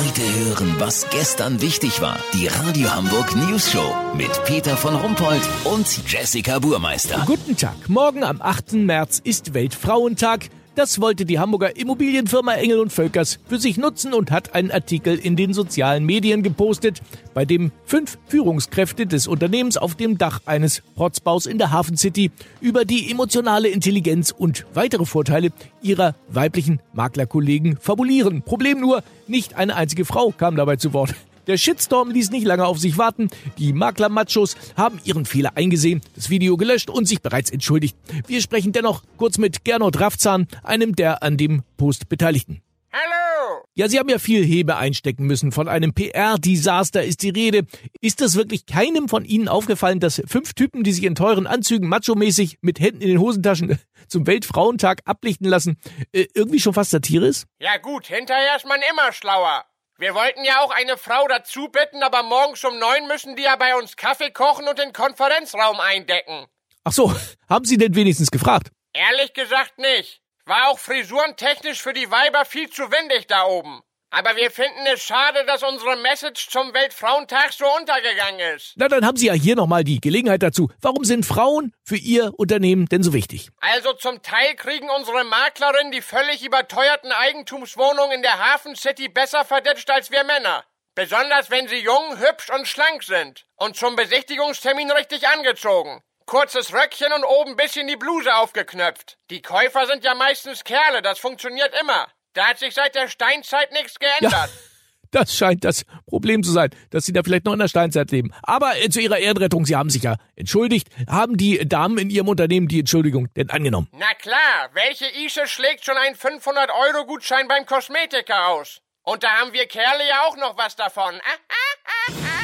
Heute hören, was gestern wichtig war. Die Radio Hamburg News Show mit Peter von Rumpold und Jessica Burmeister. Guten Tag. Morgen am 8. März ist Weltfrauentag. Das wollte die Hamburger Immobilienfirma Engel und Völkers für sich nutzen und hat einen Artikel in den sozialen Medien gepostet, bei dem fünf Führungskräfte des Unternehmens auf dem Dach eines Protzbaus in der Hafen City über die emotionale Intelligenz und weitere Vorteile ihrer weiblichen Maklerkollegen fabulieren. Problem nur, nicht eine einzige Frau kam dabei zu Wort. Der Shitstorm ließ nicht lange auf sich warten. Die Makler-Machos haben ihren Fehler eingesehen, das Video gelöscht und sich bereits entschuldigt. Wir sprechen dennoch kurz mit Gernot Raffzahn, einem der an dem Post Beteiligten. Hallo! Ja, Sie haben ja viel Hebe einstecken müssen. Von einem PR-Desaster ist die Rede. Ist es wirklich keinem von Ihnen aufgefallen, dass fünf Typen, die sich in teuren Anzügen macho-mäßig mit Händen in den Hosentaschen zum Weltfrauentag ablichten lassen, äh, irgendwie schon fast Satire ist? Ja gut, hinterher ist man immer schlauer. Wir wollten ja auch eine Frau dazu bitten, aber morgens um neun müssen die ja bei uns Kaffee kochen und den Konferenzraum eindecken. Ach so, haben Sie denn wenigstens gefragt? Ehrlich gesagt nicht. War auch frisurentechnisch für die Weiber viel zu windig da oben. Aber wir finden es schade, dass unsere Message zum Weltfrauentag so untergegangen ist. Na, dann haben Sie ja hier nochmal die Gelegenheit dazu. Warum sind Frauen für Ihr Unternehmen denn so wichtig? Also zum Teil kriegen unsere Maklerinnen die völlig überteuerten Eigentumswohnungen in der Hafen City besser verdetscht als wir Männer. Besonders wenn sie jung, hübsch und schlank sind. Und zum Besichtigungstermin richtig angezogen. Kurzes Röckchen und oben bisschen die Bluse aufgeknöpft. Die Käufer sind ja meistens Kerle, das funktioniert immer. Da hat sich seit der Steinzeit nichts geändert. Ja, das scheint das Problem zu sein, dass Sie da vielleicht noch in der Steinzeit leben. Aber äh, zu Ihrer Ehrenrettung, Sie haben sich ja entschuldigt. Haben die Damen in Ihrem Unternehmen die Entschuldigung denn angenommen? Na klar, welche Ische schlägt schon einen 500-Euro-Gutschein beim Kosmetiker aus? Und da haben wir Kerle ja auch noch was davon.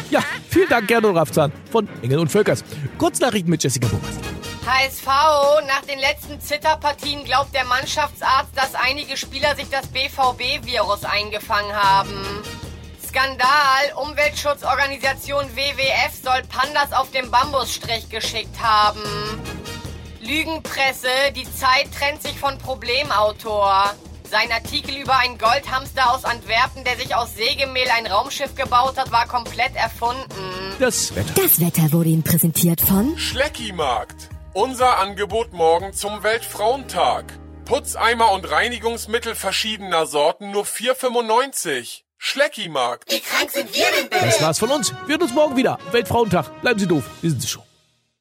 Ja, vielen Dank, Gernot Raffzahn von Engel und Völkers. Kurznachrichten mit Jessica Burmeister. HSV, nach den letzten Zitterpartien glaubt der Mannschaftsarzt, dass einige Spieler sich das BVB-Virus eingefangen haben. Skandal, Umweltschutzorganisation WWF soll Pandas auf dem Bambusstrich geschickt haben. Lügenpresse, die Zeit trennt sich von Problemautor. Sein Artikel über einen Goldhamster aus Antwerpen, der sich aus Sägemehl ein Raumschiff gebaut hat, war komplett erfunden. Das Wetter. Das Wetter wurde Ihnen präsentiert von Schleckimarkt. Unser Angebot morgen zum Weltfrauentag. Putzeimer und Reinigungsmittel verschiedener Sorten nur 4,95. Schleckimarkt. Wie krank sind wir denn bitte? Das war's von uns. Wir hören uns morgen wieder. Weltfrauentag. Bleiben Sie doof. Wir sind es schon.